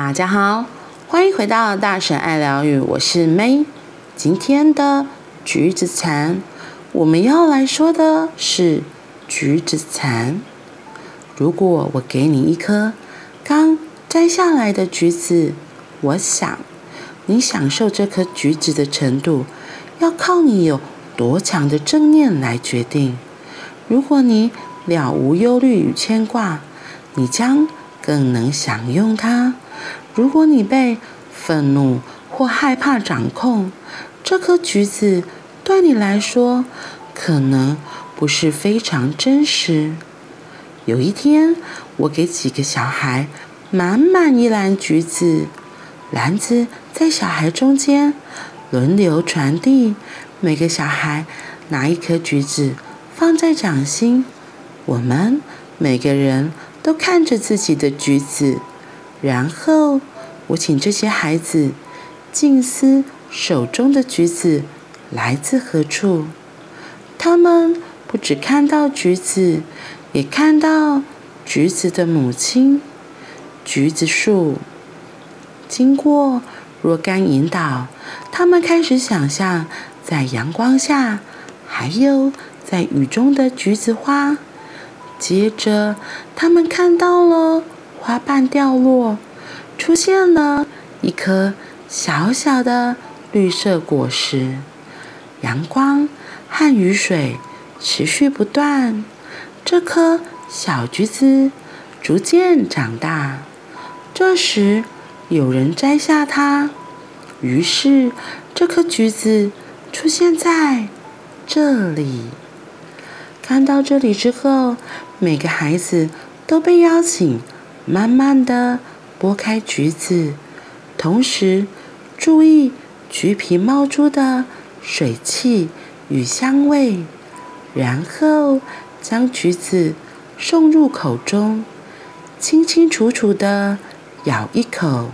大家好，欢迎回到大神爱疗愈，我是 May。今天的橘子禅，我们要来说的是橘子禅。如果我给你一颗刚摘下来的橘子，我想你享受这颗橘子的程度，要靠你有多强的正念来决定。如果你了无忧虑与牵挂，你将更能享用它。如果你被愤怒或害怕掌控，这颗橘子对你来说可能不是非常真实。有一天，我给几个小孩满满一篮橘子，篮子在小孩中间轮流传递，每个小孩拿一颗橘子放在掌心，我们每个人都看着自己的橘子。然后，我请这些孩子静思手中的橘子来自何处。他们不只看到橘子，也看到橘子的母亲——橘子树。经过若干引导，他们开始想象在阳光下，还有在雨中的橘子花。接着，他们看到了。花瓣掉落，出现了一颗小小的绿色果实。阳光和雨水持续不断，这颗小橘子逐渐长大。这时，有人摘下它，于是这颗橘子出现在这里。看到这里之后，每个孩子都被邀请。慢慢的剥开橘子，同时注意橘皮冒出的水汽与香味，然后将橘子送入口中，清清楚楚的咬一口，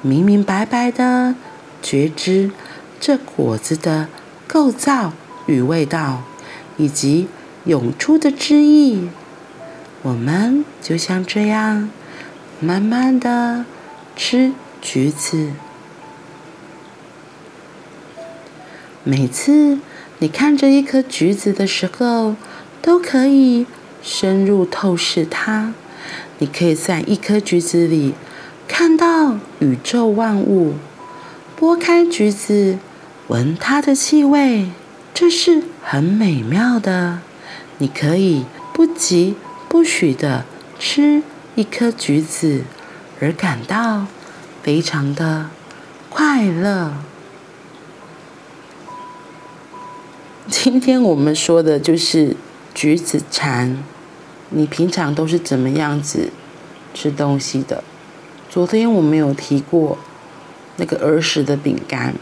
明明白白的觉知这果子的构造与味道，以及涌出的汁液。我们就像这样。慢慢的吃橘子。每次你看着一颗橘子的时候，都可以深入透视它。你可以在一颗橘子里看到宇宙万物。剥开橘子，闻它的气味，这是很美妙的。你可以不疾不徐的吃。一颗橘子，而感到非常的快乐。今天我们说的就是橘子馋。你平常都是怎么样子吃东西的？昨天我们有提过那个儿时的饼干，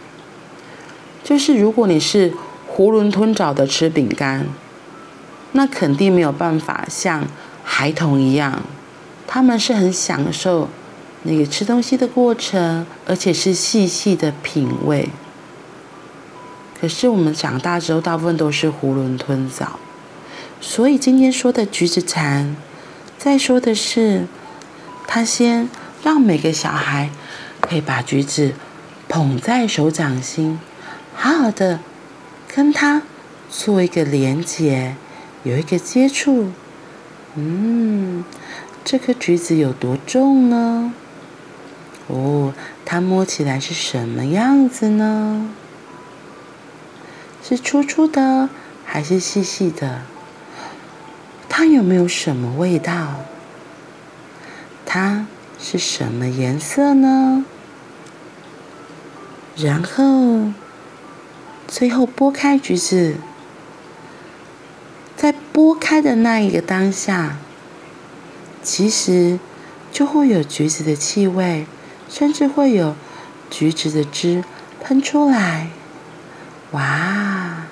就是如果你是囫囵吞枣的吃饼干，那肯定没有办法像孩童一样。他们是很享受那个吃东西的过程，而且是细细的品味。可是我们长大之后，大部分都是囫囵吞枣。所以今天说的橘子禅，在说的是，他先让每个小孩可以把橘子捧在手掌心，好好的跟他做一个连接，有一个接触，嗯。这颗橘子有多重呢？哦，它摸起来是什么样子呢？是粗粗的还是细细的？它有没有什么味道？它是什么颜色呢？然后，最后剥开橘子，在剥开的那一个当下。其实就会有橘子的气味，甚至会有橘子的汁喷出来。哇，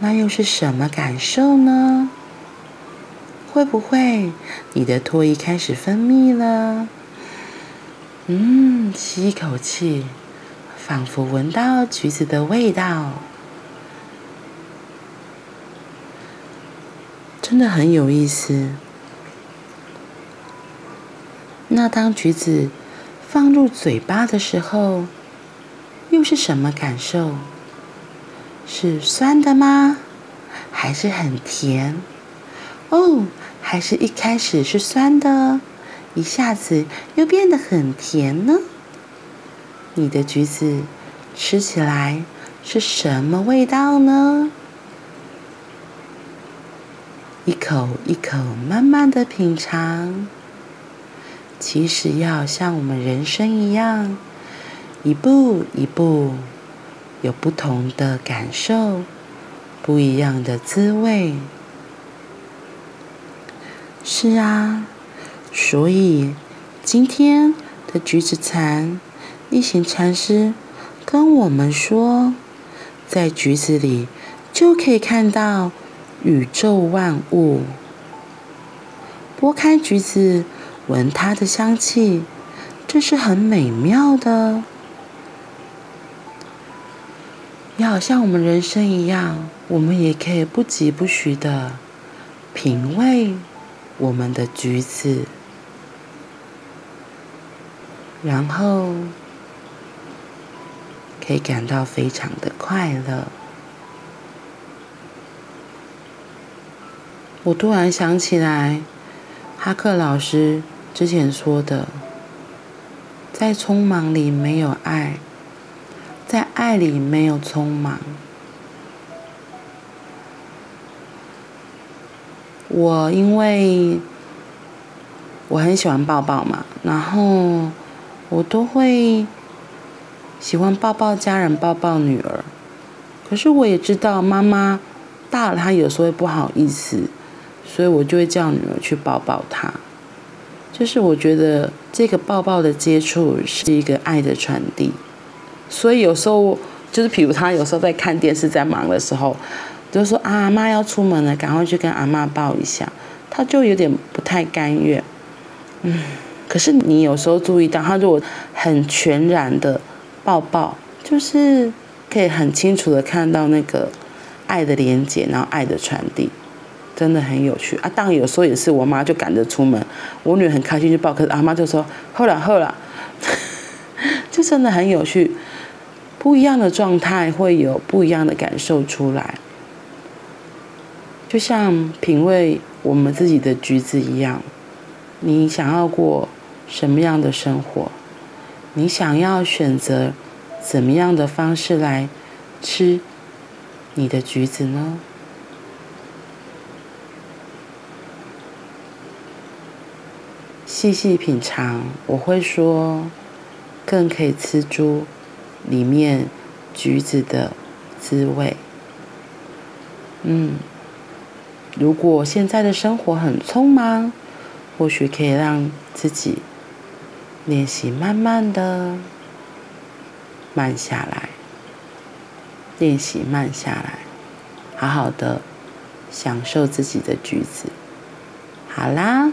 那又是什么感受呢？会不会你的唾液开始分泌了？嗯，吸一口气，仿佛闻到橘子的味道，真的很有意思。那当橘子放入嘴巴的时候，又是什么感受？是酸的吗？还是很甜？哦，还是一开始是酸的，一下子又变得很甜呢？你的橘子吃起来是什么味道呢？一口一口慢慢的品尝，其实要像我们人生一样，一步一步，有不同的感受，不一样的滋味。是啊，所以今天的橘子禅一行禅师跟我们说，在橘子里就可以看到。宇宙万物，剥开橘子，闻它的香气，这是很美妙的。也好像我们人生一样，我们也可以不疾不徐的品味我们的橘子，然后可以感到非常的快乐。我突然想起来，哈克老师之前说的：“在匆忙里没有爱，在爱里没有匆忙。”我因为我很喜欢抱抱嘛，然后我都会喜欢抱抱家人，抱抱女儿。可是我也知道，妈妈大了，她有时候会不好意思。所以我就会叫女儿去抱抱她，就是我觉得这个抱抱的接触是一个爱的传递。所以有时候就是，比如她有时候在看电视，在忙的时候，就说啊，妈要出门了，赶快去跟阿妈抱一下。她就有点不太甘愿，嗯。可是你有时候注意到，她如果很全然的抱抱，就是可以很清楚的看到那个爱的连接，然后爱的传递。真的很有趣啊！当然有时候也是，我妈就赶着出门，我女儿很开心去抱，可是阿妈就说：“后来后来，就真的很有趣。不一样的状态会有不一样的感受出来，就像品味我们自己的橘子一样。你想要过什么样的生活？你想要选择怎么样的方式来吃你的橘子呢？”细细品尝，我会说，更可以吃出里面橘子的滋味。嗯，如果现在的生活很匆忙，或许可以让自己练习慢慢的慢下来，练习慢下来，好好的享受自己的橘子。好啦。